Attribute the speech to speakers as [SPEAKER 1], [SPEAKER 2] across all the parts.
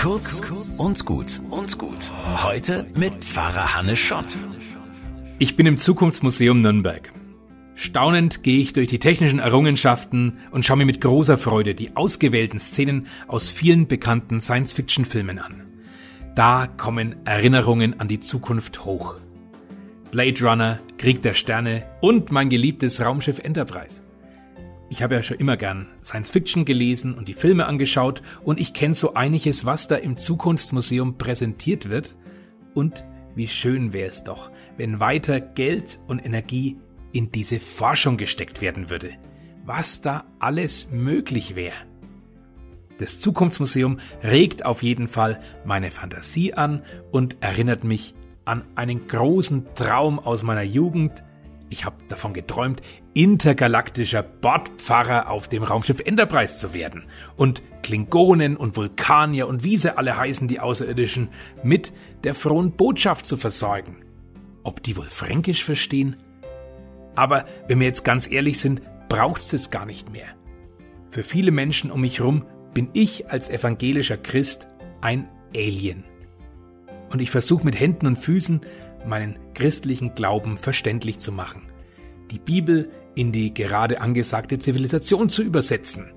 [SPEAKER 1] Kurz und gut und gut. Heute mit Pfarrer Hannes Schott.
[SPEAKER 2] Ich bin im Zukunftsmuseum Nürnberg. Staunend gehe ich durch die technischen Errungenschaften und schaue mir mit großer Freude die ausgewählten Szenen aus vielen bekannten Science-Fiction-Filmen an. Da kommen Erinnerungen an die Zukunft hoch. Blade Runner, Krieg der Sterne und mein geliebtes Raumschiff Enterprise. Ich habe ja schon immer gern Science Fiction gelesen und die Filme angeschaut und ich kenne so einiges, was da im Zukunftsmuseum präsentiert wird. Und wie schön wäre es doch, wenn weiter Geld und Energie in diese Forschung gesteckt werden würde. Was da alles möglich wäre. Das Zukunftsmuseum regt auf jeden Fall meine Fantasie an und erinnert mich an einen großen Traum aus meiner Jugend, ich habe davon geträumt, intergalaktischer Bordpfarrer auf dem Raumschiff Enterprise zu werden und Klingonen und Vulkanier und wie sie alle heißen, die Außerirdischen, mit der frohen Botschaft zu versorgen. Ob die wohl Fränkisch verstehen? Aber wenn wir jetzt ganz ehrlich sind, braucht's das gar nicht mehr. Für viele Menschen um mich herum bin ich als evangelischer Christ ein Alien. Und ich versuche mit Händen und Füßen meinen christlichen Glauben verständlich zu machen, die Bibel in die gerade angesagte Zivilisation zu übersetzen.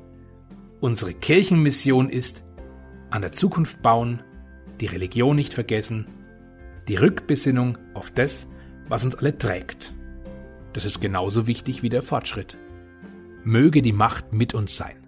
[SPEAKER 2] Unsere Kirchenmission ist, an der Zukunft bauen, die Religion nicht vergessen, die Rückbesinnung auf das, was uns alle trägt. Das ist genauso wichtig wie der Fortschritt. Möge die Macht mit uns sein.